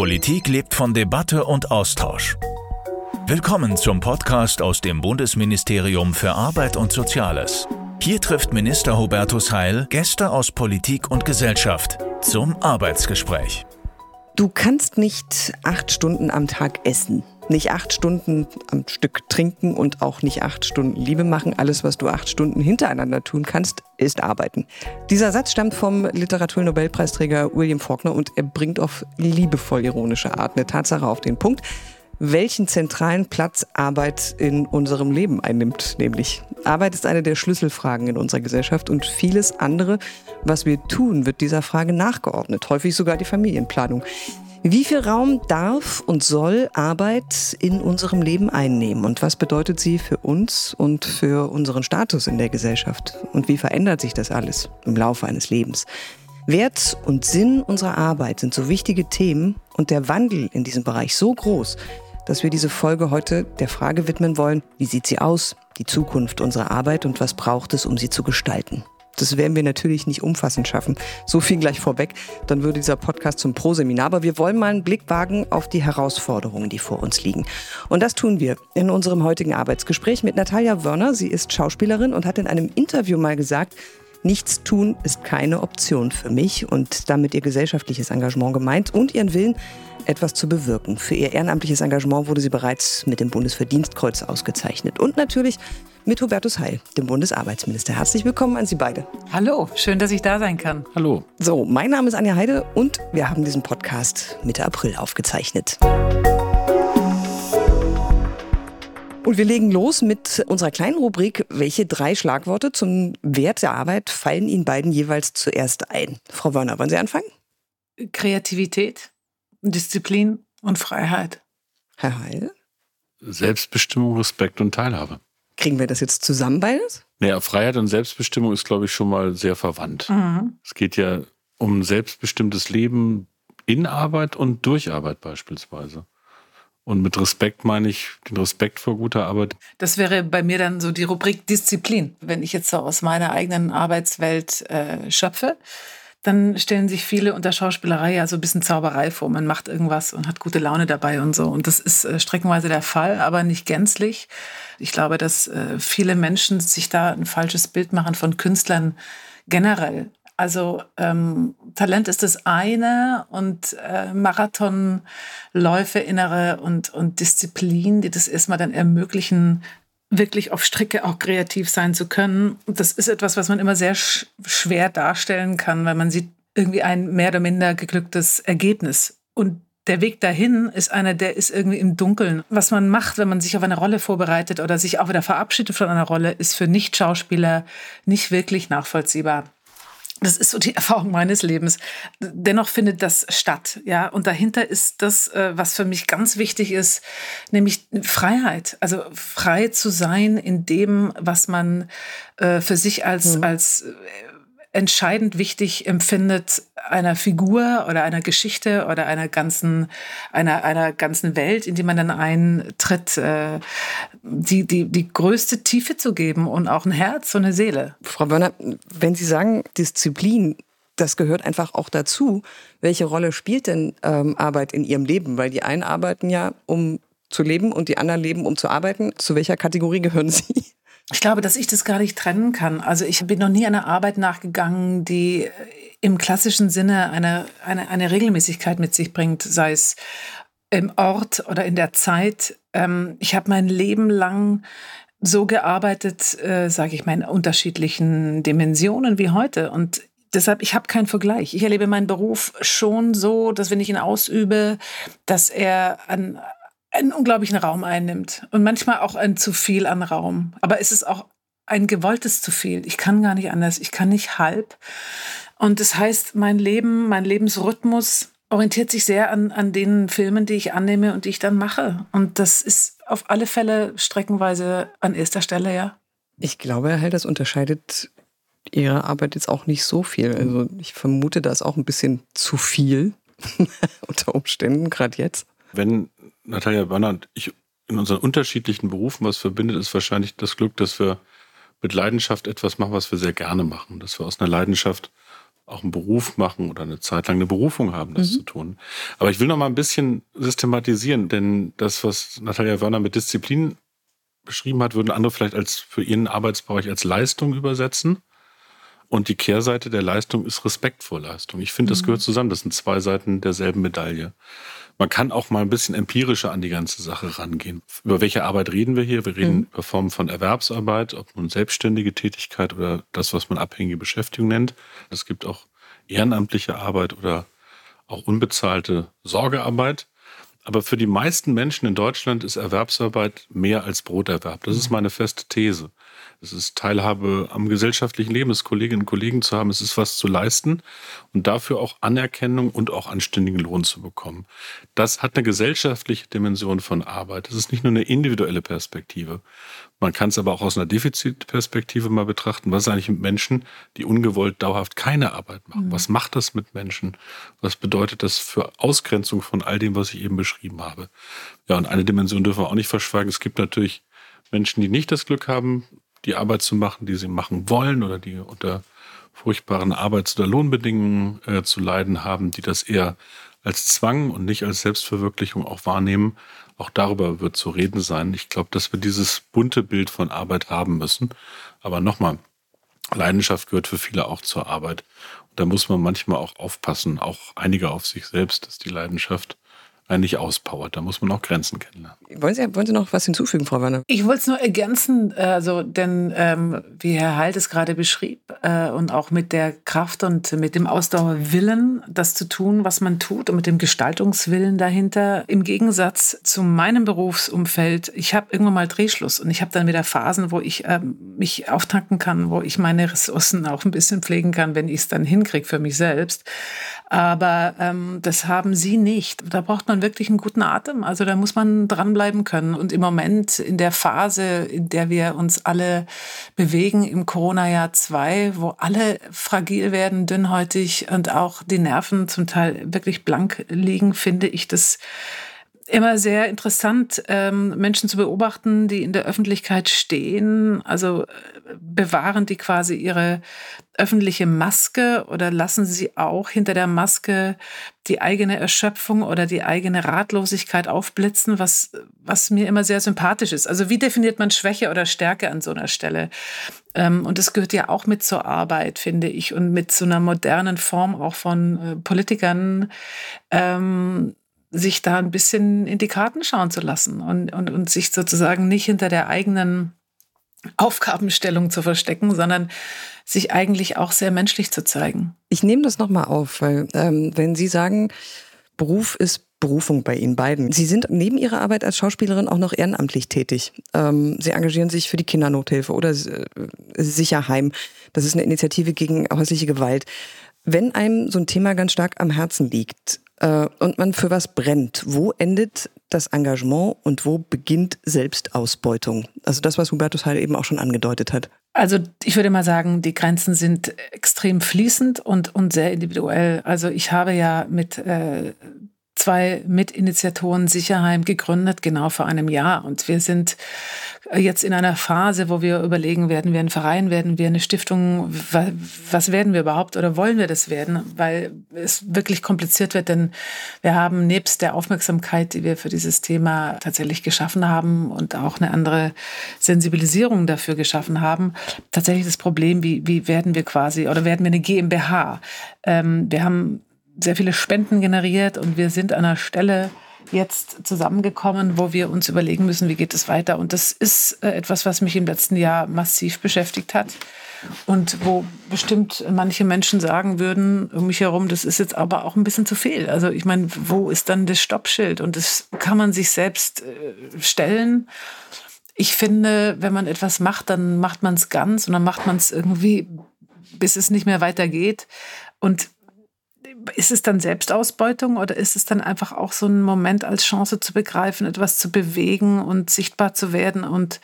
Politik lebt von Debatte und Austausch. Willkommen zum Podcast aus dem Bundesministerium für Arbeit und Soziales. Hier trifft Minister Hubertus Heil Gäste aus Politik und Gesellschaft zum Arbeitsgespräch. Du kannst nicht acht Stunden am Tag essen, nicht acht Stunden am Stück trinken und auch nicht acht Stunden Liebe machen. Alles, was du acht Stunden hintereinander tun kannst, ist arbeiten. Dieser Satz stammt vom Literaturnobelpreisträger William Faulkner und er bringt auf liebevoll ironische Art eine Tatsache auf den Punkt welchen zentralen Platz Arbeit in unserem Leben einnimmt. Nämlich Arbeit ist eine der Schlüsselfragen in unserer Gesellschaft und vieles andere, was wir tun, wird dieser Frage nachgeordnet, häufig sogar die Familienplanung. Wie viel Raum darf und soll Arbeit in unserem Leben einnehmen und was bedeutet sie für uns und für unseren Status in der Gesellschaft? Und wie verändert sich das alles im Laufe eines Lebens? Wert und Sinn unserer Arbeit sind so wichtige Themen und der Wandel in diesem Bereich so groß, dass wir diese Folge heute der Frage widmen wollen, wie sieht sie aus, die Zukunft unserer Arbeit und was braucht es, um sie zu gestalten. Das werden wir natürlich nicht umfassend schaffen. So viel gleich vorweg, dann würde dieser Podcast zum Pro-Seminar. Aber wir wollen mal einen Blick wagen auf die Herausforderungen, die vor uns liegen. Und das tun wir in unserem heutigen Arbeitsgespräch mit Natalia Wörner. Sie ist Schauspielerin und hat in einem Interview mal gesagt, Nichts tun ist keine Option für mich und damit ihr gesellschaftliches Engagement gemeint und ihren Willen, etwas zu bewirken. Für ihr ehrenamtliches Engagement wurde sie bereits mit dem Bundesverdienstkreuz ausgezeichnet. Und natürlich mit Hubertus Heil, dem Bundesarbeitsminister. Herzlich willkommen an Sie beide. Hallo, schön, dass ich da sein kann. Hallo. So, mein Name ist Anja Heide und wir haben diesen Podcast Mitte April aufgezeichnet. Und wir legen los mit unserer kleinen Rubrik. Welche drei Schlagworte zum Wert der Arbeit fallen Ihnen beiden jeweils zuerst ein? Frau Wörner, wollen Sie anfangen? Kreativität, Disziplin und Freiheit. Herr Heil? Selbstbestimmung, Respekt und Teilhabe. Kriegen wir das jetzt zusammen beides? Naja, Freiheit und Selbstbestimmung ist, glaube ich, schon mal sehr verwandt. Mhm. Es geht ja um selbstbestimmtes Leben in Arbeit und durch Arbeit beispielsweise. Und mit Respekt meine ich den Respekt vor guter Arbeit. Das wäre bei mir dann so die Rubrik Disziplin. Wenn ich jetzt so aus meiner eigenen Arbeitswelt äh, schöpfe, dann stellen sich viele unter Schauspielerei ja so ein bisschen Zauberei vor. Man macht irgendwas und hat gute Laune dabei und so. Und das ist äh, streckenweise der Fall, aber nicht gänzlich. Ich glaube, dass äh, viele Menschen sich da ein falsches Bild machen von Künstlern generell. Also ähm, Talent ist das eine und äh, Marathonläufe innere und, und Disziplin, die das erstmal dann ermöglichen, wirklich auf Stricke auch kreativ sein zu können. Das ist etwas, was man immer sehr sch schwer darstellen kann, weil man sieht irgendwie ein mehr oder minder geglücktes Ergebnis. Und der Weg dahin ist einer, der ist irgendwie im Dunkeln. Was man macht, wenn man sich auf eine Rolle vorbereitet oder sich auch wieder verabschiedet von einer Rolle, ist für Nicht-Schauspieler nicht wirklich nachvollziehbar. Das ist so die Erfahrung meines Lebens. Dennoch findet das statt, ja. Und dahinter ist das, äh, was für mich ganz wichtig ist, nämlich Freiheit. Also frei zu sein in dem, was man äh, für sich als, mhm. als äh, entscheidend wichtig empfindet einer Figur oder einer Geschichte oder einer ganzen, einer, einer ganzen Welt, in die man dann eintritt, äh, die, die, die größte Tiefe zu geben und auch ein Herz und eine Seele. Frau Wörner, wenn Sie sagen Disziplin, das gehört einfach auch dazu. Welche Rolle spielt denn ähm, Arbeit in Ihrem Leben? Weil die einen arbeiten ja, um zu leben und die anderen leben, um zu arbeiten. Zu welcher Kategorie gehören Sie? Ich glaube, dass ich das gar nicht trennen kann. Also ich bin noch nie einer Arbeit nachgegangen, die im klassischen Sinne eine, eine, eine Regelmäßigkeit mit sich bringt, sei es im Ort oder in der Zeit. Ähm, ich habe mein Leben lang so gearbeitet, äh, sage ich mal, in unterschiedlichen Dimensionen wie heute. Und deshalb, ich habe keinen Vergleich. Ich erlebe meinen Beruf schon so, dass wenn ich ihn ausübe, dass er an einen unglaublichen Raum einnimmt und manchmal auch ein zu viel an Raum. Aber es ist auch ein gewolltes zu viel. Ich kann gar nicht anders. Ich kann nicht halb. Und das heißt, mein Leben, mein Lebensrhythmus orientiert sich sehr an, an den Filmen, die ich annehme und die ich dann mache. Und das ist auf alle Fälle streckenweise an erster Stelle, ja. Ich glaube, Herr Hell, das unterscheidet Ihre Arbeit jetzt auch nicht so viel. Also ich vermute, da ist auch ein bisschen zu viel unter Umständen, gerade jetzt. Wenn Natalia und ich in unseren unterschiedlichen Berufen was verbindet, ist wahrscheinlich das Glück, dass wir mit Leidenschaft etwas machen, was wir sehr gerne machen. Dass wir aus einer Leidenschaft auch einen Beruf machen oder eine Zeit lang eine Berufung haben, das mhm. zu tun. Aber ich will noch mal ein bisschen systematisieren, denn das, was Natalia Werner mit Disziplin beschrieben hat, würden andere vielleicht als für ihren Arbeitsbereich als Leistung übersetzen. Und die Kehrseite der Leistung ist Respekt vor Leistung. Ich finde, das mhm. gehört zusammen. Das sind zwei Seiten derselben Medaille. Man kann auch mal ein bisschen empirischer an die ganze Sache rangehen. Über welche Arbeit reden wir hier? Wir reden mhm. über Formen von Erwerbsarbeit, ob nun selbstständige Tätigkeit oder das, was man abhängige Beschäftigung nennt. Es gibt auch ehrenamtliche Arbeit oder auch unbezahlte Sorgearbeit. Aber für die meisten Menschen in Deutschland ist Erwerbsarbeit mehr als Broterwerb. Das ist mhm. meine feste These. Es ist Teilhabe am gesellschaftlichen Leben, es Kolleginnen und Kollegen zu haben, es ist was zu leisten und dafür auch Anerkennung und auch anständigen Lohn zu bekommen. Das hat eine gesellschaftliche Dimension von Arbeit. Das ist nicht nur eine individuelle Perspektive. Man kann es aber auch aus einer Defizitperspektive mal betrachten. Was ist eigentlich mit Menschen, die ungewollt dauerhaft keine Arbeit machen? Mhm. Was macht das mit Menschen? Was bedeutet das für Ausgrenzung von all dem, was ich eben beschrieben habe? Ja, und eine Dimension dürfen wir auch nicht verschweigen. Es gibt natürlich Menschen, die nicht das Glück haben, die Arbeit zu machen, die sie machen wollen oder die unter furchtbaren Arbeits- oder Lohnbedingungen äh, zu leiden haben, die das eher als Zwang und nicht als Selbstverwirklichung auch wahrnehmen. Auch darüber wird zu reden sein. Ich glaube, dass wir dieses bunte Bild von Arbeit haben müssen. Aber nochmal, Leidenschaft gehört für viele auch zur Arbeit. Und da muss man manchmal auch aufpassen, auch einige auf sich selbst, dass die Leidenschaft nicht auspowert. Da muss man auch Grenzen kennenlernen. Wollen Sie, wollen Sie noch was hinzufügen, Frau Werner? Ich wollte es nur ergänzen, also, denn ähm, wie Herr Halt es gerade beschrieb äh, und auch mit der Kraft und mit dem Ausdauerwillen, das zu tun, was man tut und mit dem Gestaltungswillen dahinter, im Gegensatz zu meinem Berufsumfeld, ich habe irgendwann mal Drehschluss und ich habe dann wieder Phasen, wo ich ähm, mich auftanken kann, wo ich meine Ressourcen auch ein bisschen pflegen kann, wenn ich es dann hinkriege für mich selbst. Aber ähm, das haben Sie nicht. Da braucht man wirklich einen guten Atem. Also da muss man dranbleiben können. Und im Moment in der Phase, in der wir uns alle bewegen, im Corona-Jahr 2, wo alle fragil werden, dünnhäutig und auch die Nerven zum Teil wirklich blank liegen, finde ich das immer sehr interessant, ähm, Menschen zu beobachten, die in der Öffentlichkeit stehen. Also äh, bewahren die quasi ihre öffentliche Maske oder lassen sie auch hinter der Maske die eigene Erschöpfung oder die eigene Ratlosigkeit aufblitzen, was, was mir immer sehr sympathisch ist. Also wie definiert man Schwäche oder Stärke an so einer Stelle? Ähm, und das gehört ja auch mit zur Arbeit, finde ich, und mit so einer modernen Form auch von äh, Politikern. Ähm, sich da ein bisschen in die Karten schauen zu lassen und, und, und sich sozusagen nicht hinter der eigenen Aufgabenstellung zu verstecken, sondern sich eigentlich auch sehr menschlich zu zeigen. Ich nehme das nochmal auf, weil ähm, wenn Sie sagen, Beruf ist Berufung bei Ihnen beiden. Sie sind neben Ihrer Arbeit als Schauspielerin auch noch ehrenamtlich tätig. Ähm, Sie engagieren sich für die Kindernothilfe oder äh, Sicherheim. Das ist eine Initiative gegen häusliche Gewalt. Wenn einem so ein Thema ganz stark am Herzen liegt, äh, und man für was brennt, wo endet das Engagement und wo beginnt Selbstausbeutung? Also das, was Hubertus Heil eben auch schon angedeutet hat. Also ich würde mal sagen, die Grenzen sind extrem fließend und, und sehr individuell. Also ich habe ja mit äh, zwei Mitinitiatoren Sicherheim gegründet, genau vor einem Jahr. Und wir sind jetzt in einer Phase, wo wir überlegen, werden wir ein Verein, werden wir eine Stiftung, was werden wir überhaupt oder wollen wir das werden? Weil es wirklich kompliziert wird, denn wir haben nebst der Aufmerksamkeit, die wir für dieses Thema tatsächlich geschaffen haben und auch eine andere Sensibilisierung dafür geschaffen haben, tatsächlich das Problem, wie, wie werden wir quasi oder werden wir eine GmbH? Ähm, wir haben sehr viele Spenden generiert und wir sind an einer Stelle jetzt zusammengekommen, wo wir uns überlegen müssen, wie geht es weiter. Und das ist äh, etwas, was mich im letzten Jahr massiv beschäftigt hat und wo bestimmt manche Menschen sagen würden um mich herum, das ist jetzt aber auch ein bisschen zu viel. Also ich meine, wo ist dann das Stoppschild? Und das kann man sich selbst äh, stellen. Ich finde, wenn man etwas macht, dann macht man es ganz und dann macht man es irgendwie, bis es nicht mehr weitergeht. Und ist es dann Selbstausbeutung oder ist es dann einfach auch so ein Moment als Chance zu begreifen, etwas zu bewegen und sichtbar zu werden und,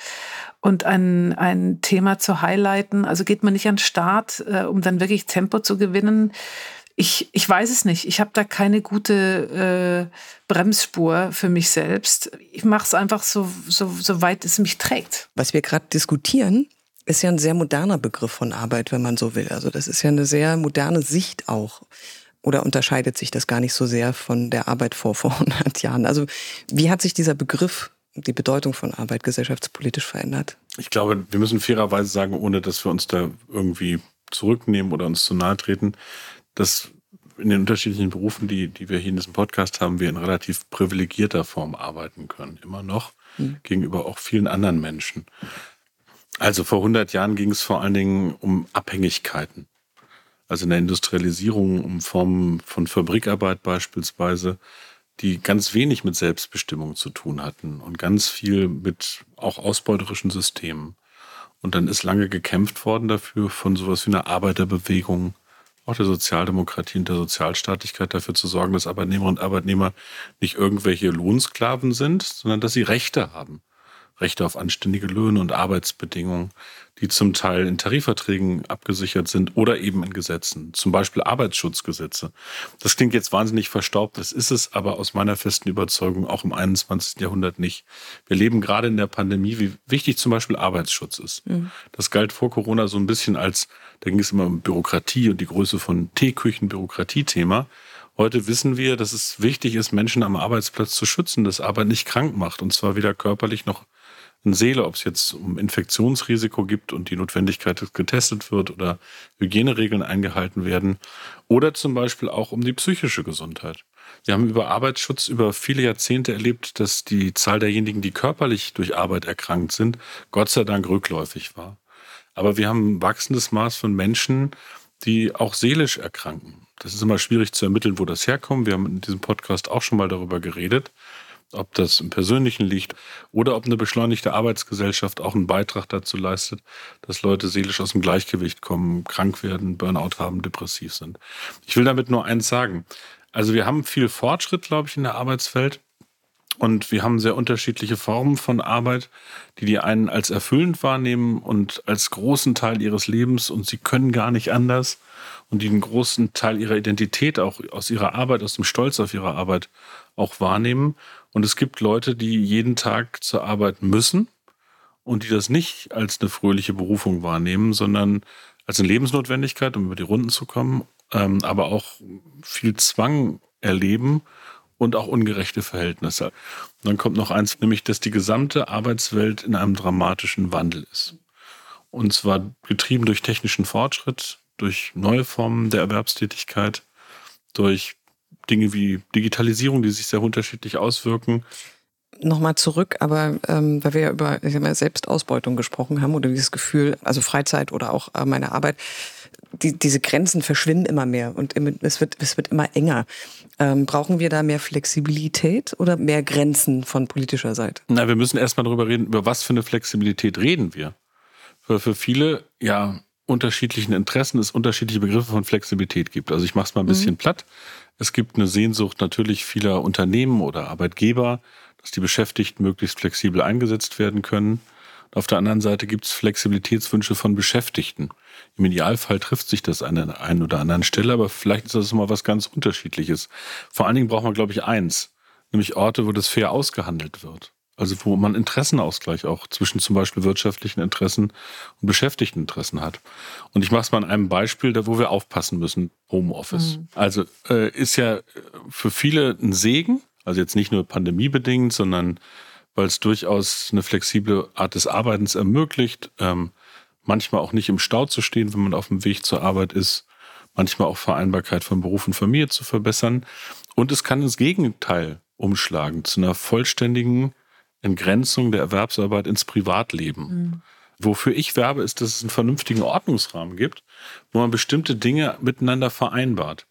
und ein, ein Thema zu highlighten? Also geht man nicht an den Start, äh, um dann wirklich Tempo zu gewinnen? Ich, ich weiß es nicht. Ich habe da keine gute äh, Bremsspur für mich selbst. Ich mache es einfach so, so, so weit es mich trägt. Was wir gerade diskutieren, ist ja ein sehr moderner Begriff von Arbeit, wenn man so will. Also das ist ja eine sehr moderne Sicht auch. Oder unterscheidet sich das gar nicht so sehr von der Arbeit vor vor 100 Jahren? Also wie hat sich dieser Begriff, die Bedeutung von Arbeit gesellschaftspolitisch verändert? Ich glaube, wir müssen fairerweise sagen, ohne dass wir uns da irgendwie zurücknehmen oder uns zu nahe treten, dass in den unterschiedlichen Berufen, die, die wir hier in diesem Podcast haben, wir in relativ privilegierter Form arbeiten können. Immer noch mhm. gegenüber auch vielen anderen Menschen. Also vor 100 Jahren ging es vor allen Dingen um Abhängigkeiten. Also in der Industrialisierung, um Formen von Fabrikarbeit beispielsweise, die ganz wenig mit Selbstbestimmung zu tun hatten und ganz viel mit auch ausbeuterischen Systemen. Und dann ist lange gekämpft worden dafür von sowas wie einer Arbeiterbewegung, auch der Sozialdemokratie und der Sozialstaatlichkeit dafür zu sorgen, dass Arbeitnehmerinnen und Arbeitnehmer nicht irgendwelche Lohnsklaven sind, sondern dass sie Rechte haben. Rechte auf anständige Löhne und Arbeitsbedingungen, die zum Teil in Tarifverträgen abgesichert sind oder eben in Gesetzen, zum Beispiel Arbeitsschutzgesetze. Das klingt jetzt wahnsinnig verstaubt, das ist es aber aus meiner festen Überzeugung auch im 21. Jahrhundert nicht. Wir leben gerade in der Pandemie, wie wichtig zum Beispiel Arbeitsschutz ist. Mhm. Das galt vor Corona so ein bisschen als, da ging es immer um Bürokratie und die Größe von Teeküchen, Bürokratie-Thema. Heute wissen wir, dass es wichtig ist, Menschen am Arbeitsplatz zu schützen, dass Arbeit nicht krank macht und zwar weder körperlich noch Seele, ob es jetzt um Infektionsrisiko gibt und die Notwendigkeit, dass getestet wird oder Hygieneregeln eingehalten werden oder zum Beispiel auch um die psychische Gesundheit. Wir haben über Arbeitsschutz über viele Jahrzehnte erlebt, dass die Zahl derjenigen, die körperlich durch Arbeit erkrankt sind, Gott sei Dank rückläufig war. Aber wir haben ein wachsendes Maß von Menschen, die auch seelisch erkranken. Das ist immer schwierig zu ermitteln, wo das herkommt. Wir haben in diesem Podcast auch schon mal darüber geredet ob das im Persönlichen liegt oder ob eine beschleunigte Arbeitsgesellschaft auch einen Beitrag dazu leistet, dass Leute seelisch aus dem Gleichgewicht kommen, krank werden, Burnout haben, depressiv sind. Ich will damit nur eins sagen. Also wir haben viel Fortschritt, glaube ich, in der Arbeitswelt. Und wir haben sehr unterschiedliche Formen von Arbeit, die die einen als erfüllend wahrnehmen und als großen Teil ihres Lebens und sie können gar nicht anders und die einen großen Teil ihrer Identität auch aus ihrer Arbeit, aus dem Stolz auf ihre Arbeit auch wahrnehmen. Und es gibt Leute, die jeden Tag zur Arbeit müssen und die das nicht als eine fröhliche Berufung wahrnehmen, sondern als eine Lebensnotwendigkeit, um über die Runden zu kommen, ähm, aber auch viel Zwang erleben und auch ungerechte Verhältnisse. Und dann kommt noch eins, nämlich, dass die gesamte Arbeitswelt in einem dramatischen Wandel ist. Und zwar getrieben durch technischen Fortschritt, durch neue Formen der Erwerbstätigkeit, durch Dinge wie Digitalisierung, die sich sehr unterschiedlich auswirken. Nochmal zurück, aber ähm, weil wir ja über ich mal, Selbstausbeutung gesprochen haben oder dieses Gefühl, also Freizeit oder auch äh, meine Arbeit, die, diese Grenzen verschwinden immer mehr und es wird, es wird immer enger. Ähm, brauchen wir da mehr Flexibilität oder mehr Grenzen von politischer Seite? Na, wir müssen erstmal darüber reden, über was für eine Flexibilität reden wir. Für, für viele, ja, unterschiedlichen Interessen es unterschiedliche Begriffe von Flexibilität gibt. Also ich mache es mal ein bisschen mhm. platt. Es gibt eine Sehnsucht natürlich vieler Unternehmen oder Arbeitgeber, dass die Beschäftigten möglichst flexibel eingesetzt werden können. Und auf der anderen Seite gibt es Flexibilitätswünsche von Beschäftigten. Im Idealfall trifft sich das an der einen oder anderen Stelle, aber vielleicht ist das mal was ganz Unterschiedliches. Vor allen Dingen braucht man, glaube ich, eins, nämlich Orte, wo das fair ausgehandelt wird. Also wo man Interessenausgleich auch zwischen zum Beispiel wirtschaftlichen Interessen und Beschäftigteninteressen hat. Und ich mache es mal an einem Beispiel, da wo wir aufpassen müssen, Homeoffice. Mhm. Also äh, ist ja für viele ein Segen, also jetzt nicht nur pandemiebedingt, sondern weil es durchaus eine flexible Art des Arbeitens ermöglicht, ähm, manchmal auch nicht im Stau zu stehen, wenn man auf dem Weg zur Arbeit ist, manchmal auch Vereinbarkeit von Beruf und Familie zu verbessern. Und es kann ins Gegenteil umschlagen, zu einer vollständigen Entgrenzung der Erwerbsarbeit ins Privatleben. Mhm. Wofür ich werbe, ist, dass es einen vernünftigen Ordnungsrahmen gibt, wo man bestimmte Dinge miteinander vereinbart.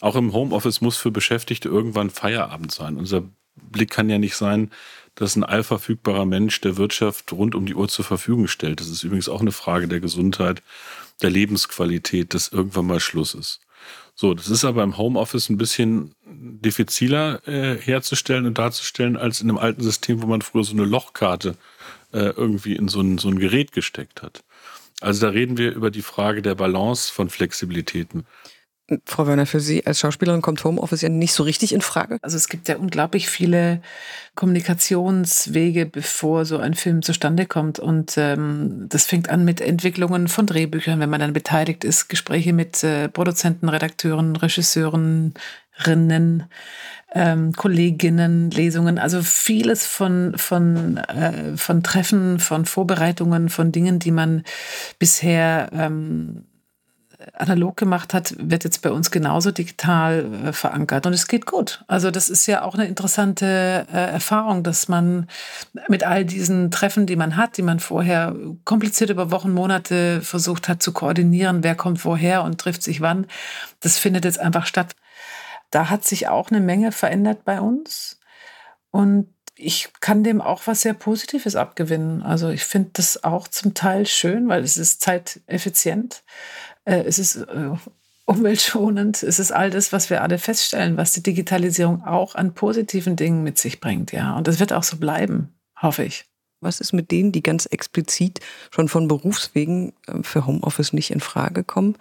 Auch im Homeoffice muss für Beschäftigte irgendwann Feierabend sein. Unser Blick kann ja nicht sein, dass ein allverfügbarer Mensch der Wirtschaft rund um die Uhr zur Verfügung stellt. Das ist übrigens auch eine Frage der Gesundheit, der Lebensqualität, dass irgendwann mal Schluss ist. So, das ist aber im Homeoffice ein bisschen diffiziler äh, herzustellen und darzustellen als in einem alten System, wo man früher so eine Lochkarte äh, irgendwie in so ein, so ein Gerät gesteckt hat. Also da reden wir über die Frage der Balance von Flexibilitäten. Frau Werner, für Sie als Schauspielerin kommt Homeoffice ja nicht so richtig in Frage. Also es gibt ja unglaublich viele Kommunikationswege, bevor so ein Film zustande kommt. Und ähm, das fängt an mit Entwicklungen von Drehbüchern, wenn man dann beteiligt ist, Gespräche mit äh, Produzenten, Redakteuren, Regisseuren, Rinnen, ähm, Kolleginnen, Lesungen, also vieles von, von, äh, von Treffen, von Vorbereitungen, von Dingen, die man bisher ähm, analog gemacht hat, wird jetzt bei uns genauso digital äh, verankert. Und es geht gut. Also das ist ja auch eine interessante äh, Erfahrung, dass man mit all diesen Treffen, die man hat, die man vorher kompliziert über Wochen, Monate versucht hat zu koordinieren, wer kommt woher und trifft sich wann, das findet jetzt einfach statt. Da hat sich auch eine Menge verändert bei uns. Und ich kann dem auch was sehr Positives abgewinnen. Also ich finde das auch zum Teil schön, weil es ist zeiteffizient. Äh, es ist äh, umweltschonend. Es ist all das, was wir alle feststellen, was die Digitalisierung auch an positiven Dingen mit sich bringt. Ja, und das wird auch so bleiben, hoffe ich. Was ist mit denen, die ganz explizit schon von Berufswegen äh, für Homeoffice nicht in Frage kommen?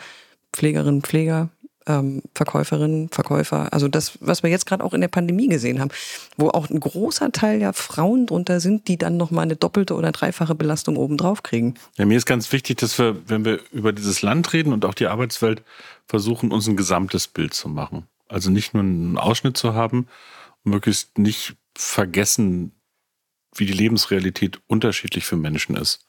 Pflegerinnen, Pfleger, ähm, Verkäuferinnen, Verkäufer. Also das, was wir jetzt gerade auch in der Pandemie gesehen haben, wo auch ein großer Teil ja Frauen drunter sind, die dann nochmal eine doppelte oder dreifache Belastung obendrauf kriegen. Ja, mir ist ganz wichtig, dass wir, wenn wir über dieses Land reden und auch die Arbeitswelt, versuchen, uns ein gesamtes Bild zu machen. Also nicht nur einen Ausschnitt zu haben, möglichst nicht vergessen, wie die Lebensrealität unterschiedlich für Menschen ist.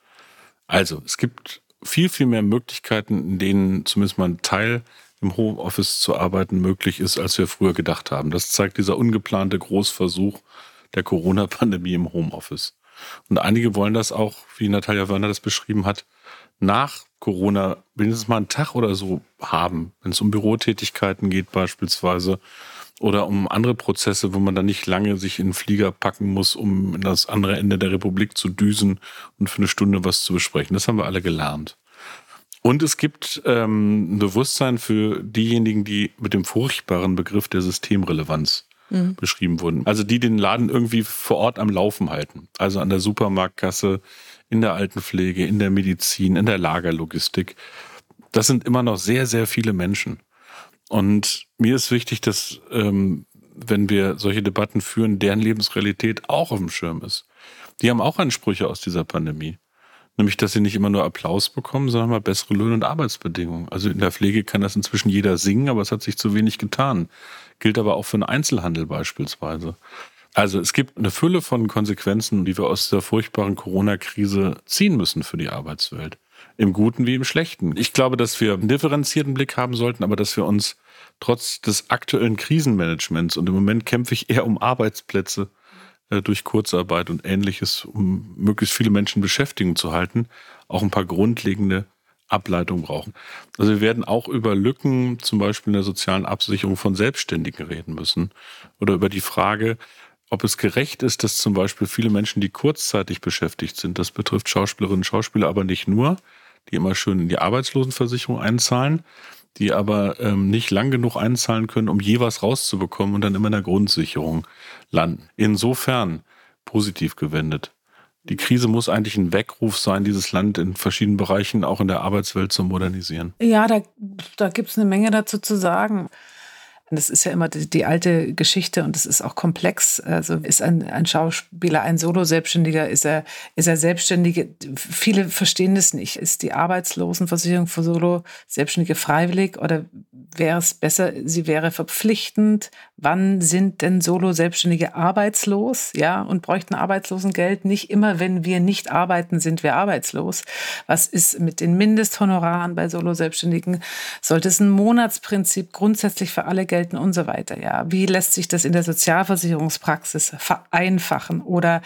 Also, es gibt viel, viel mehr Möglichkeiten, in denen zumindest mal ein Teil im Homeoffice zu arbeiten möglich ist, als wir früher gedacht haben. Das zeigt dieser ungeplante Großversuch der Corona-Pandemie im Homeoffice. Und einige wollen das auch, wie Natalia Werner das beschrieben hat, nach Corona wenigstens mal einen Tag oder so haben, wenn es um Bürotätigkeiten geht beispielsweise oder um andere Prozesse, wo man dann nicht lange sich in den Flieger packen muss, um in das andere Ende der Republik zu düsen und für eine Stunde was zu besprechen. Das haben wir alle gelernt. Und es gibt ähm, ein Bewusstsein für diejenigen, die mit dem furchtbaren Begriff der Systemrelevanz mhm. beschrieben wurden. Also die den Laden irgendwie vor Ort am Laufen halten. Also an der Supermarktkasse, in der Altenpflege, in der Medizin, in der Lagerlogistik. Das sind immer noch sehr, sehr viele Menschen. Und mir ist wichtig, dass ähm, wenn wir solche Debatten führen, deren Lebensrealität auch auf dem Schirm ist. Die haben auch Ansprüche aus dieser Pandemie. Nämlich, dass sie nicht immer nur Applaus bekommen, sondern mal bessere Löhne und Arbeitsbedingungen. Also in der Pflege kann das inzwischen jeder singen, aber es hat sich zu wenig getan. Gilt aber auch für den Einzelhandel beispielsweise. Also es gibt eine Fülle von Konsequenzen, die wir aus der furchtbaren Corona-Krise ziehen müssen für die Arbeitswelt. Im Guten wie im Schlechten. Ich glaube, dass wir einen differenzierten Blick haben sollten, aber dass wir uns trotz des aktuellen Krisenmanagements und im Moment kämpfe ich eher um Arbeitsplätze durch Kurzarbeit und ähnliches, um möglichst viele Menschen beschäftigen zu halten, auch ein paar grundlegende Ableitungen brauchen. Also wir werden auch über Lücken, zum Beispiel in der sozialen Absicherung von Selbstständigen reden müssen oder über die Frage, ob es gerecht ist, dass zum Beispiel viele Menschen, die kurzzeitig beschäftigt sind, das betrifft Schauspielerinnen und Schauspieler aber nicht nur, die immer schön in die Arbeitslosenversicherung einzahlen, die aber ähm, nicht lang genug einzahlen können, um je was rauszubekommen und dann immer in der Grundsicherung landen. Insofern positiv gewendet. Die Krise muss eigentlich ein Weckruf sein, dieses Land in verschiedenen Bereichen, auch in der Arbeitswelt zu modernisieren. Ja, da, da gibt es eine Menge dazu zu sagen. Das ist ja immer die, die, alte Geschichte und es ist auch komplex. Also ist ein, ein Schauspieler ein Solo-Selbstständiger? Ist er, ist er Selbstständige? Viele verstehen das nicht. Ist die Arbeitslosenversicherung für Solo-Selbstständige freiwillig oder wäre es besser, sie wäre verpflichtend? Wann sind denn Solo-Selbstständige arbeitslos? Ja, und bräuchten Arbeitslosengeld? Nicht immer, wenn wir nicht arbeiten, sind wir arbeitslos. Was ist mit den Mindesthonoraren bei Solo-Selbstständigen? Sollte es ein Monatsprinzip grundsätzlich für alle gelten? Gelten und so weiter. Ja, wie lässt sich das in der Sozialversicherungspraxis vereinfachen oder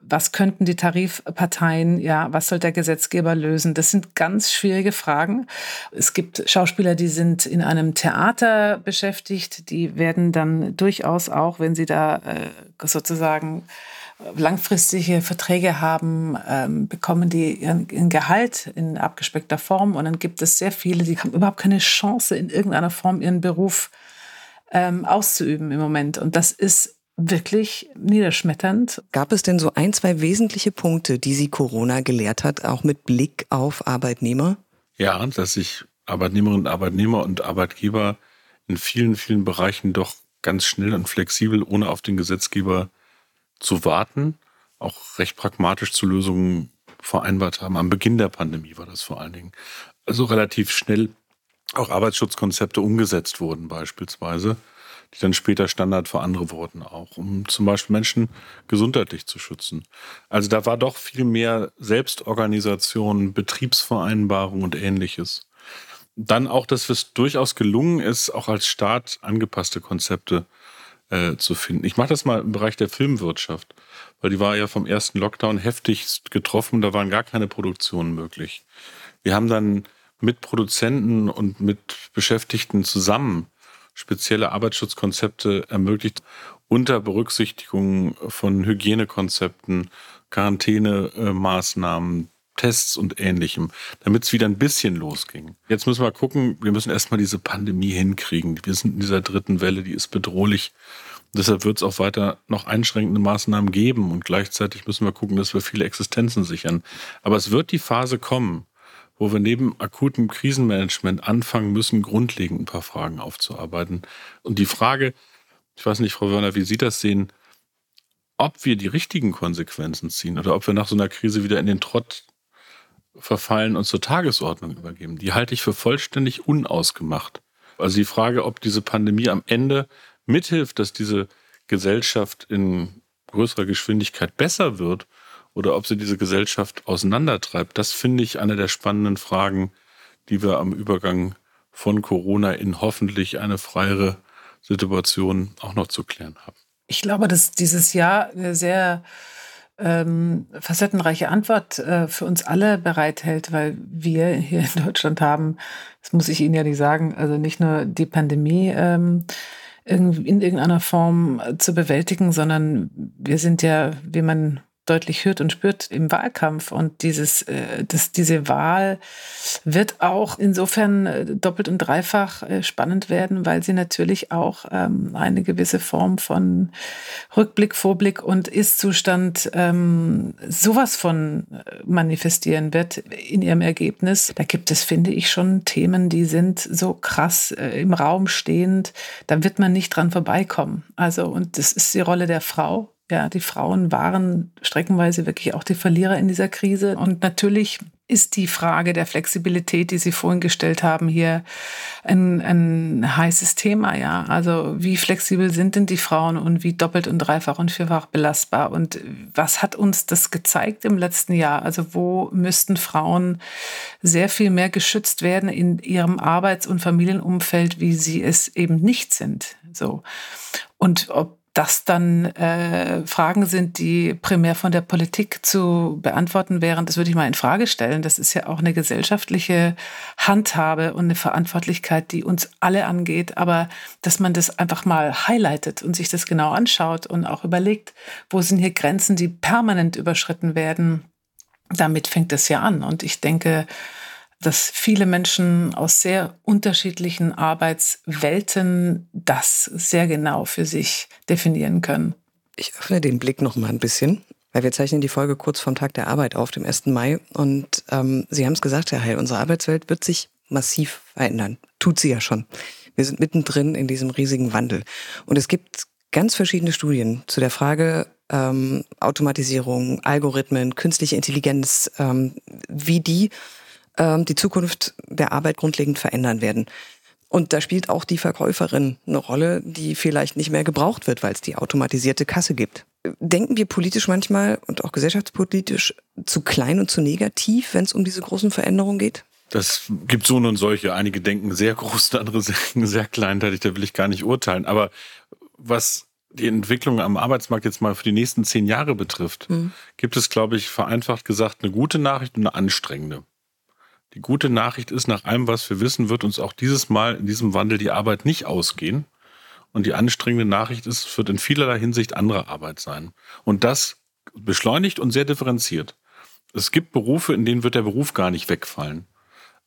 was könnten die Tarifparteien, ja, was soll der Gesetzgeber lösen? Das sind ganz schwierige Fragen. Es gibt Schauspieler, die sind in einem Theater beschäftigt, die werden dann durchaus auch, wenn sie da äh, sozusagen langfristige Verträge haben, ähm, bekommen die ihren, Gehalt in abgespeckter Form. Und dann gibt es sehr viele, die haben überhaupt keine Chance, in irgendeiner Form ihren Beruf ähm, auszuüben im Moment. Und das ist wirklich niederschmetternd. Gab es denn so ein, zwei wesentliche Punkte, die Sie Corona gelehrt hat, auch mit Blick auf Arbeitnehmer? Ja, dass sich Arbeitnehmerinnen, Arbeitnehmer und Arbeitgeber in vielen, vielen Bereichen doch ganz schnell und flexibel, ohne auf den Gesetzgeber zu warten, auch recht pragmatisch zu Lösungen vereinbart haben. Am Beginn der Pandemie war das vor allen Dingen. Also relativ schnell auch Arbeitsschutzkonzepte umgesetzt wurden beispielsweise, die dann später Standard für andere wurden, auch um zum Beispiel Menschen gesundheitlich zu schützen. Also da war doch viel mehr Selbstorganisation, Betriebsvereinbarung und ähnliches. Dann auch, dass es durchaus gelungen ist, auch als Staat angepasste Konzepte äh, zu finden. Ich mache das mal im Bereich der Filmwirtschaft, weil die war ja vom ersten Lockdown heftig getroffen, da waren gar keine Produktionen möglich. Wir haben dann mit Produzenten und mit Beschäftigten zusammen spezielle Arbeitsschutzkonzepte ermöglicht, unter Berücksichtigung von Hygienekonzepten, Quarantänemaßnahmen, Tests und ähnlichem, damit es wieder ein bisschen losging. Jetzt müssen wir gucken, wir müssen erstmal diese Pandemie hinkriegen. Wir sind in dieser dritten Welle, die ist bedrohlich. Deshalb wird es auch weiter noch einschränkende Maßnahmen geben und gleichzeitig müssen wir gucken, dass wir viele Existenzen sichern. Aber es wird die Phase kommen, wo wir neben akutem Krisenmanagement anfangen müssen, grundlegend ein paar Fragen aufzuarbeiten. Und die Frage, ich weiß nicht, Frau Wörner, wie Sie das sehen, ob wir die richtigen Konsequenzen ziehen oder ob wir nach so einer Krise wieder in den Trott verfallen und zur Tagesordnung übergeben, die halte ich für vollständig unausgemacht. Also die Frage, ob diese Pandemie am Ende mithilft, dass diese Gesellschaft in größerer Geschwindigkeit besser wird oder ob sie diese Gesellschaft auseinandertreibt, das finde ich eine der spannenden Fragen, die wir am Übergang von Corona in hoffentlich eine freiere Situation auch noch zu klären haben. Ich glaube, dass dieses Jahr eine sehr ähm, facettenreiche Antwort äh, für uns alle bereithält, weil wir hier in Deutschland haben, das muss ich Ihnen ja nicht sagen, also nicht nur die Pandemie ähm, in irgendeiner Form zu bewältigen, sondern wir sind ja, wie man deutlich hört und spürt im Wahlkampf. Und dieses, äh, das, diese Wahl wird auch insofern äh, doppelt und dreifach äh, spannend werden, weil sie natürlich auch ähm, eine gewisse Form von Rückblick, Vorblick und Ist-Zustand ähm, sowas von manifestieren wird in ihrem Ergebnis. Da gibt es, finde ich, schon Themen, die sind so krass im Raum stehend. Da wird man nicht dran vorbeikommen. Also, und das ist die Rolle der Frau ja, die Frauen waren streckenweise wirklich auch die Verlierer in dieser Krise. Und natürlich ist die Frage der Flexibilität, die Sie vorhin gestellt haben, hier ein, ein heißes Thema, ja. Also wie flexibel sind denn die Frauen und wie doppelt und dreifach und vierfach belastbar? Und was hat uns das gezeigt im letzten Jahr? Also wo müssten Frauen sehr viel mehr geschützt werden in ihrem Arbeits- und Familienumfeld, wie sie es eben nicht sind? So. Und ob das dann äh, Fragen sind, die primär von der Politik zu beantworten wären, das würde ich mal in Frage stellen. Das ist ja auch eine gesellschaftliche Handhabe und eine Verantwortlichkeit, die uns alle angeht. Aber dass man das einfach mal highlightet und sich das genau anschaut und auch überlegt, wo sind hier Grenzen, die permanent überschritten werden, damit fängt es ja an. Und ich denke, dass viele Menschen aus sehr unterschiedlichen Arbeitswelten das sehr genau für sich definieren können. Ich öffne den Blick noch mal ein bisschen, weil wir zeichnen die Folge kurz vom Tag der Arbeit auf, dem 1. Mai. Und ähm, Sie haben es gesagt, Herr Heil, unsere Arbeitswelt wird sich massiv verändern. Tut sie ja schon. Wir sind mittendrin in diesem riesigen Wandel. Und es gibt ganz verschiedene Studien zu der Frage, ähm, Automatisierung, Algorithmen, künstliche Intelligenz, ähm, wie die ähm, die Zukunft der Arbeit grundlegend verändern werden. Und da spielt auch die Verkäuferin eine Rolle, die vielleicht nicht mehr gebraucht wird, weil es die automatisierte Kasse gibt. Denken wir politisch manchmal und auch gesellschaftspolitisch zu klein und zu negativ, wenn es um diese großen Veränderungen geht? Das gibt so und solche. Einige denken sehr groß, andere denken sehr kleinteilig, da will ich gar nicht urteilen. Aber was die Entwicklung am Arbeitsmarkt jetzt mal für die nächsten zehn Jahre betrifft, mhm. gibt es, glaube ich, vereinfacht gesagt, eine gute Nachricht und eine anstrengende. Die gute Nachricht ist, nach allem, was wir wissen, wird uns auch dieses Mal in diesem Wandel die Arbeit nicht ausgehen. Und die anstrengende Nachricht ist, es wird in vielerlei Hinsicht andere Arbeit sein. Und das beschleunigt und sehr differenziert. Es gibt Berufe, in denen wird der Beruf gar nicht wegfallen.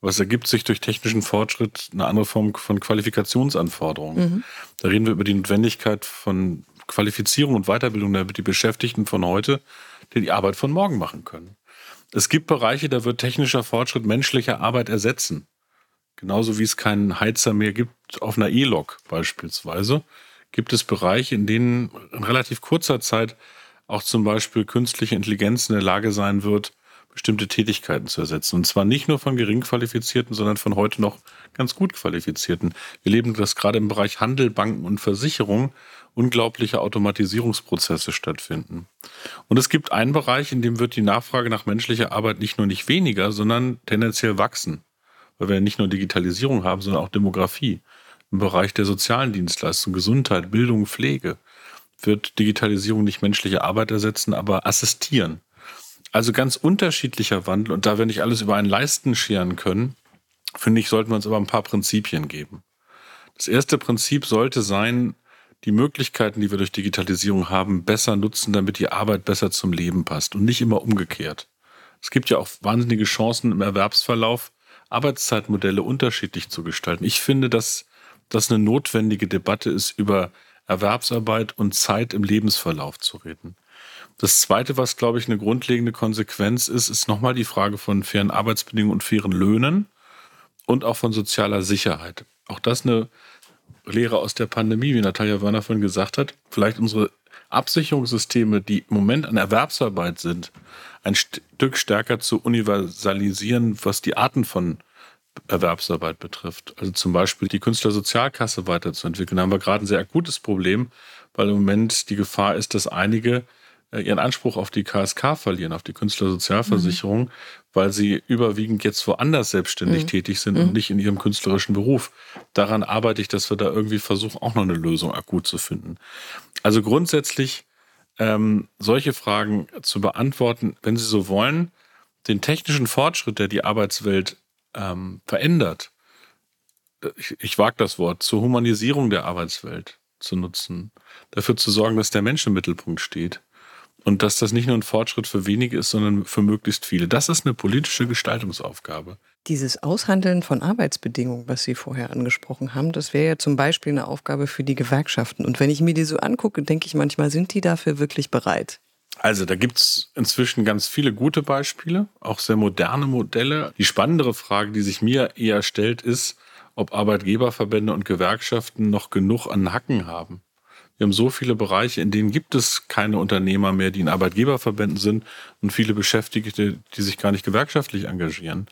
Was ergibt sich durch technischen Fortschritt eine andere Form von Qualifikationsanforderungen. Mhm. Da reden wir über die Notwendigkeit von Qualifizierung und Weiterbildung, damit die Beschäftigten von heute die Arbeit von morgen machen können. Es gibt Bereiche, da wird technischer Fortschritt menschliche Arbeit ersetzen. Genauso wie es keinen Heizer mehr gibt auf einer E-Lok beispielsweise, gibt es Bereiche, in denen in relativ kurzer Zeit auch zum Beispiel künstliche Intelligenz in der Lage sein wird, bestimmte Tätigkeiten zu ersetzen. Und zwar nicht nur von gering qualifizierten, sondern von heute noch ganz gut qualifizierten. Wir leben das gerade im Bereich Handel, Banken und Versicherung unglaubliche Automatisierungsprozesse stattfinden. Und es gibt einen Bereich, in dem wird die Nachfrage nach menschlicher Arbeit nicht nur nicht weniger, sondern tendenziell wachsen. Weil wir nicht nur Digitalisierung haben, sondern auch Demografie. Im Bereich der sozialen Dienstleistungen, Gesundheit, Bildung, Pflege wird Digitalisierung nicht menschliche Arbeit ersetzen, aber assistieren. Also ganz unterschiedlicher Wandel und da wir nicht alles über einen Leisten scheren können, finde ich, sollten wir uns aber ein paar Prinzipien geben. Das erste Prinzip sollte sein, die Möglichkeiten, die wir durch Digitalisierung haben, besser nutzen, damit die Arbeit besser zum Leben passt und nicht immer umgekehrt. Es gibt ja auch wahnsinnige Chancen im Erwerbsverlauf, Arbeitszeitmodelle unterschiedlich zu gestalten. Ich finde, dass das eine notwendige Debatte ist, über Erwerbsarbeit und Zeit im Lebensverlauf zu reden. Das Zweite, was, glaube ich, eine grundlegende Konsequenz ist, ist nochmal die Frage von fairen Arbeitsbedingungen und fairen Löhnen und auch von sozialer Sicherheit. Auch das eine Lehre aus der Pandemie, wie Natalia Werner vorhin gesagt hat. Vielleicht unsere Absicherungssysteme, die im Moment an Erwerbsarbeit sind, ein Stück stärker zu universalisieren, was die Arten von Erwerbsarbeit betrifft. Also zum Beispiel die Künstlersozialkasse weiterzuentwickeln. Da haben wir gerade ein sehr akutes Problem, weil im Moment die Gefahr ist, dass einige ihren Anspruch auf die KSK verlieren, auf die Künstlersozialversicherung, mhm. weil sie überwiegend jetzt woanders selbstständig mhm. tätig sind mhm. und nicht in ihrem künstlerischen Beruf. Daran arbeite ich, dass wir da irgendwie versuchen, auch noch eine Lösung akut zu finden. Also grundsätzlich ähm, solche Fragen zu beantworten, wenn Sie so wollen, den technischen Fortschritt, der die Arbeitswelt ähm, verändert, äh, ich, ich wage das Wort, zur Humanisierung der Arbeitswelt zu nutzen, dafür zu sorgen, dass der Mensch im Mittelpunkt steht und dass das nicht nur ein Fortschritt für wenige ist, sondern für möglichst viele. Das ist eine politische Gestaltungsaufgabe. Dieses Aushandeln von Arbeitsbedingungen, was Sie vorher angesprochen haben, das wäre ja zum Beispiel eine Aufgabe für die Gewerkschaften. Und wenn ich mir die so angucke, denke ich manchmal, sind die dafür wirklich bereit? Also da gibt es inzwischen ganz viele gute Beispiele, auch sehr moderne Modelle. Die spannendere Frage, die sich mir eher stellt, ist, ob Arbeitgeberverbände und Gewerkschaften noch genug an Hacken haben. Wir haben so viele Bereiche, in denen gibt es keine Unternehmer mehr, die in Arbeitgeberverbänden sind und viele Beschäftigte, die sich gar nicht gewerkschaftlich engagieren.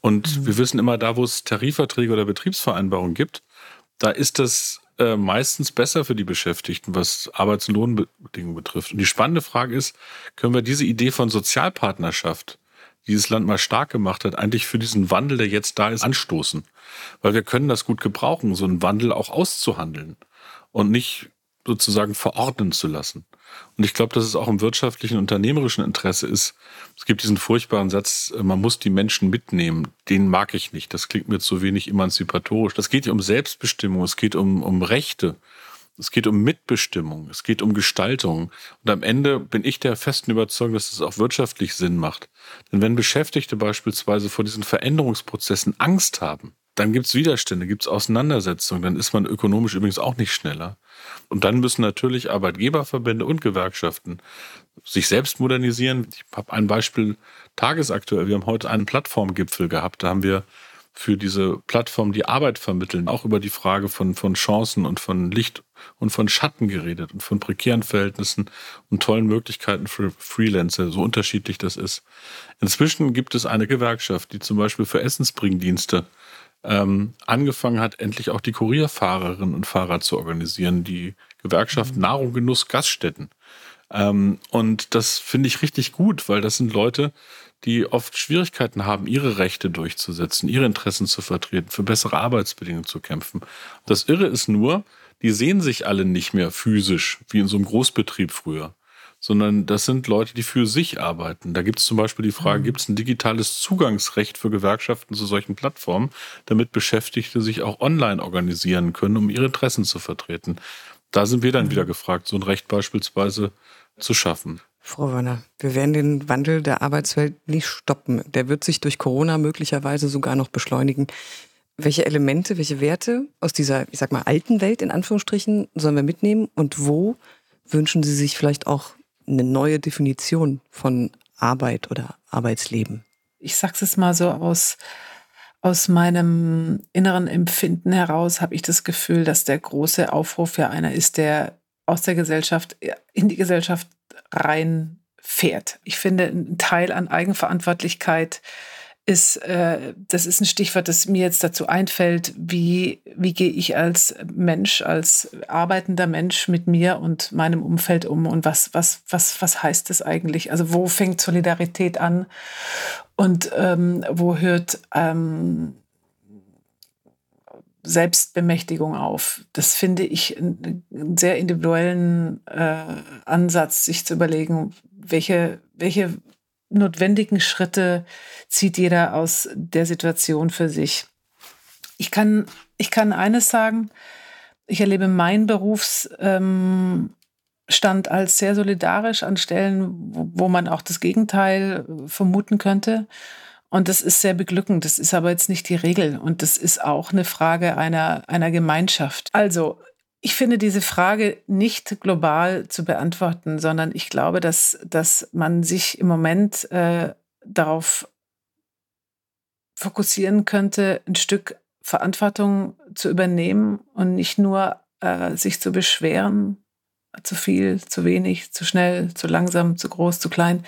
Und mhm. wir wissen immer, da wo es Tarifverträge oder Betriebsvereinbarungen gibt, da ist das äh, meistens besser für die Beschäftigten, was Arbeits- und Lohnbedingungen betrifft. Und die spannende Frage ist, können wir diese Idee von Sozialpartnerschaft, die dieses Land mal stark gemacht hat, eigentlich für diesen Wandel, der jetzt da ist, anstoßen? Weil wir können das gut gebrauchen, so einen Wandel auch auszuhandeln und nicht sozusagen verordnen zu lassen. Und ich glaube, dass es auch im wirtschaftlichen, unternehmerischen Interesse ist. Es gibt diesen furchtbaren Satz, äh, man muss die Menschen mitnehmen. Den mag ich nicht. Das klingt mir zu wenig emanzipatorisch. Das geht ja um Selbstbestimmung, es geht um, um Rechte. Es geht um Mitbestimmung, es geht um Gestaltung. Und am Ende bin ich der festen Überzeugung, dass es auch wirtschaftlich Sinn macht. Denn wenn Beschäftigte beispielsweise vor diesen Veränderungsprozessen Angst haben, dann gibt es Widerstände, gibt es Auseinandersetzungen, dann ist man ökonomisch übrigens auch nicht schneller. Und dann müssen natürlich Arbeitgeberverbände und Gewerkschaften sich selbst modernisieren. Ich habe ein Beispiel tagesaktuell. Wir haben heute einen Plattformgipfel gehabt. Da haben wir für diese Plattform, die Arbeit vermitteln, auch über die Frage von, von Chancen und von Licht und von Schatten geredet und von prekären Verhältnissen und tollen Möglichkeiten für Freelancer, so unterschiedlich das ist. Inzwischen gibt es eine Gewerkschaft, die zum Beispiel für Essensbringdienste ähm, angefangen hat, endlich auch die Kurierfahrerinnen und Fahrer zu organisieren, die Gewerkschaft mhm. Nahrung, Genuss, Gaststätten. Ähm, und das finde ich richtig gut, weil das sind Leute, die oft Schwierigkeiten haben, ihre Rechte durchzusetzen, ihre Interessen zu vertreten, für bessere Arbeitsbedingungen zu kämpfen. Das Irre ist nur, die sehen sich alle nicht mehr physisch, wie in so einem Großbetrieb früher sondern das sind Leute, die für sich arbeiten. Da gibt es zum Beispiel die Frage, mhm. gibt es ein digitales Zugangsrecht für Gewerkschaften zu solchen Plattformen, damit Beschäftigte sich auch online organisieren können, um ihre Interessen zu vertreten. Da sind wir dann mhm. wieder gefragt, so ein Recht beispielsweise zu schaffen. Frau Werner, wir werden den Wandel der Arbeitswelt nicht stoppen. Der wird sich durch Corona möglicherweise sogar noch beschleunigen. Welche Elemente, welche Werte aus dieser, ich sag mal, alten Welt in Anführungsstrichen sollen wir mitnehmen und wo wünschen Sie sich vielleicht auch eine neue Definition von Arbeit oder Arbeitsleben? Ich sag's es mal so aus, aus meinem inneren Empfinden heraus habe ich das Gefühl, dass der große Aufruf ja einer ist, der aus der Gesellschaft in die Gesellschaft reinfährt. Ich finde, ein Teil an Eigenverantwortlichkeit ist, äh, das ist ein Stichwort, das mir jetzt dazu einfällt, wie, wie gehe ich als Mensch, als arbeitender Mensch mit mir und meinem Umfeld um und was, was, was, was heißt das eigentlich? Also wo fängt Solidarität an und ähm, wo hört ähm, Selbstbemächtigung auf? Das finde ich einen sehr individuellen äh, Ansatz, sich zu überlegen, welche, welche notwendigen Schritte zieht jeder aus der Situation für sich. Ich kann, ich kann eines sagen, ich erlebe meinen Berufsstand als sehr solidarisch an Stellen, wo man auch das Gegenteil vermuten könnte. Und das ist sehr beglückend. Das ist aber jetzt nicht die Regel. Und das ist auch eine Frage einer, einer Gemeinschaft. Also, ich finde diese Frage nicht global zu beantworten, sondern ich glaube, dass, dass man sich im Moment äh, darauf fokussieren könnte, ein Stück Verantwortung zu übernehmen und nicht nur äh, sich zu beschweren, zu viel, zu wenig, zu schnell, zu langsam, zu groß, zu klein,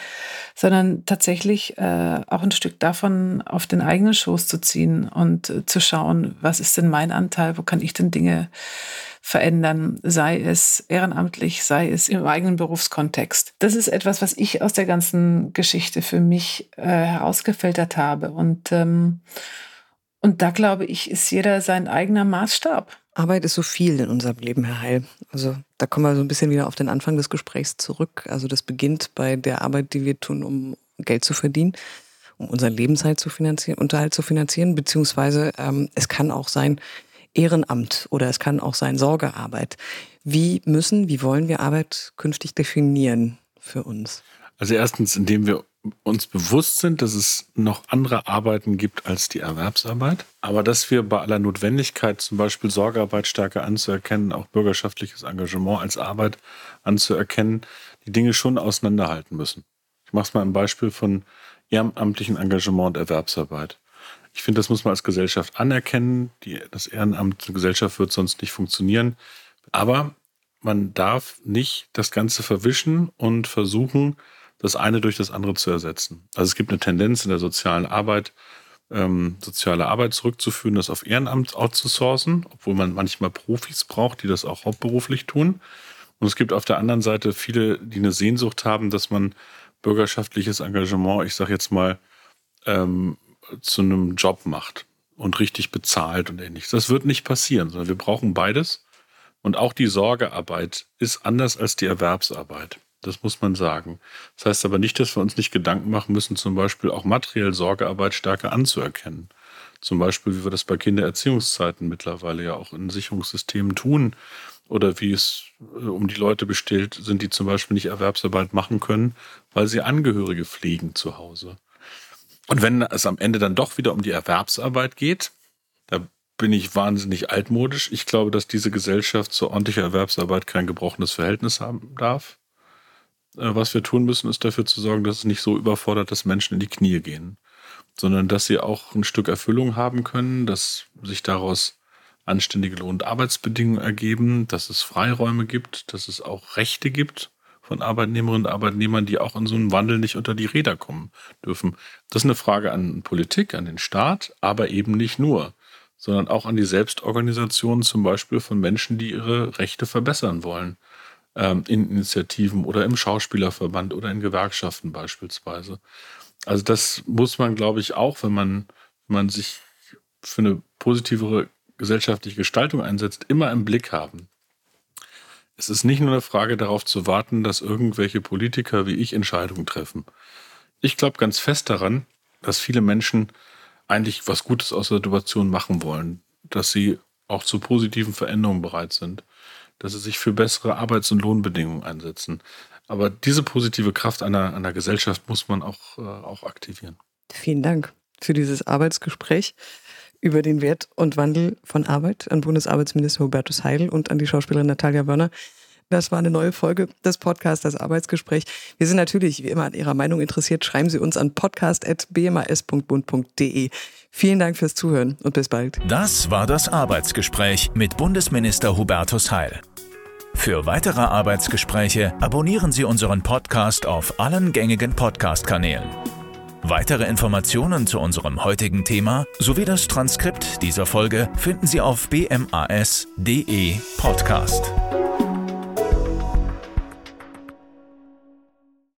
sondern tatsächlich äh, auch ein Stück davon auf den eigenen Schoß zu ziehen und äh, zu schauen, was ist denn mein Anteil, wo kann ich denn Dinge verändern, sei es ehrenamtlich, sei es im eigenen Berufskontext. Das ist etwas, was ich aus der ganzen Geschichte für mich äh, herausgefiltert habe. Und, ähm, und da glaube ich, ist jeder sein eigener Maßstab. Arbeit ist so viel in unserem Leben, Herr Heil. Also da kommen wir so ein bisschen wieder auf den Anfang des Gesprächs zurück. Also das beginnt bei der Arbeit, die wir tun, um Geld zu verdienen, um unseren Lebenshalt zu finanzieren, Unterhalt zu finanzieren, beziehungsweise ähm, es kann auch sein, Ehrenamt oder es kann auch sein Sorgearbeit. Wie müssen, wie wollen wir Arbeit künftig definieren für uns? Also erstens, indem wir uns bewusst sind, dass es noch andere Arbeiten gibt als die Erwerbsarbeit, aber dass wir bei aller Notwendigkeit, zum Beispiel Sorgearbeit stärker anzuerkennen, auch bürgerschaftliches Engagement als Arbeit anzuerkennen, die Dinge schon auseinanderhalten müssen. Ich mache es mal ein Beispiel von ehrenamtlichen Engagement und Erwerbsarbeit. Ich finde, das muss man als Gesellschaft anerkennen. Die, das Ehrenamt der Gesellschaft wird sonst nicht funktionieren. Aber man darf nicht das Ganze verwischen und versuchen, das eine durch das andere zu ersetzen. Also es gibt eine Tendenz in der sozialen Arbeit, ähm, soziale Arbeit zurückzuführen, das auf Ehrenamt outzusourcen, obwohl man manchmal Profis braucht, die das auch hauptberuflich tun. Und es gibt auf der anderen Seite viele, die eine Sehnsucht haben, dass man bürgerschaftliches Engagement, ich sage jetzt mal, ähm, zu einem Job macht und richtig bezahlt und ähnliches. Das wird nicht passieren, sondern wir brauchen beides. Und auch die Sorgearbeit ist anders als die Erwerbsarbeit. Das muss man sagen. Das heißt aber nicht, dass wir uns nicht Gedanken machen müssen, zum Beispiel auch materiell Sorgearbeit stärker anzuerkennen. Zum Beispiel, wie wir das bei Kindererziehungszeiten mittlerweile ja auch in Sicherungssystemen tun. Oder wie es äh, um die Leute bestellt sind, die zum Beispiel nicht Erwerbsarbeit machen können, weil sie Angehörige pflegen zu Hause. Und wenn es am Ende dann doch wieder um die Erwerbsarbeit geht, da bin ich wahnsinnig altmodisch. Ich glaube, dass diese Gesellschaft zur ordentlichen Erwerbsarbeit kein gebrochenes Verhältnis haben darf. Äh, was wir tun müssen, ist dafür zu sorgen, dass es nicht so überfordert, dass Menschen in die Knie gehen, sondern dass sie auch ein Stück Erfüllung haben können, dass sich daraus anständige Lohn- und Arbeitsbedingungen ergeben, dass es Freiräume gibt, dass es auch Rechte gibt von Arbeitnehmerinnen und Arbeitnehmern, die auch in so einem Wandel nicht unter die Räder kommen dürfen. Das ist eine Frage an Politik, an den Staat, aber eben nicht nur, sondern auch an die Selbstorganisation zum Beispiel von Menschen, die ihre Rechte verbessern wollen. Ähm, in Initiativen oder im Schauspielerverband oder in Gewerkschaften beispielsweise. Also das muss man, glaube ich, auch, wenn man, wenn man sich für eine positivere gesellschaftliche Gestaltung einsetzt, immer im Blick haben. Es ist nicht nur eine Frage darauf zu warten, dass irgendwelche Politiker wie ich Entscheidungen treffen. Ich glaube ganz fest daran, dass viele Menschen eigentlich was Gutes aus der Situation machen wollen, dass sie auch zu positiven Veränderungen bereit sind, dass sie sich für bessere Arbeits- und Lohnbedingungen einsetzen. Aber diese positive Kraft einer, einer Gesellschaft muss man auch, äh, auch aktivieren. Vielen Dank für dieses Arbeitsgespräch über den Wert und Wandel von Arbeit an Bundesarbeitsminister Hubertus Heil und an die Schauspielerin Natalia Wörner. Das war eine neue Folge des Podcasts, das Arbeitsgespräch. Wir sind natürlich wie immer an Ihrer Meinung interessiert. Schreiben Sie uns an podcast.bmas.bund.de. Vielen Dank fürs Zuhören und bis bald. Das war das Arbeitsgespräch mit Bundesminister Hubertus Heil. Für weitere Arbeitsgespräche abonnieren Sie unseren Podcast auf allen gängigen Podcast-Kanälen. Weitere Informationen zu unserem heutigen Thema sowie das Transkript dieser Folge finden Sie auf bmas.de Podcast.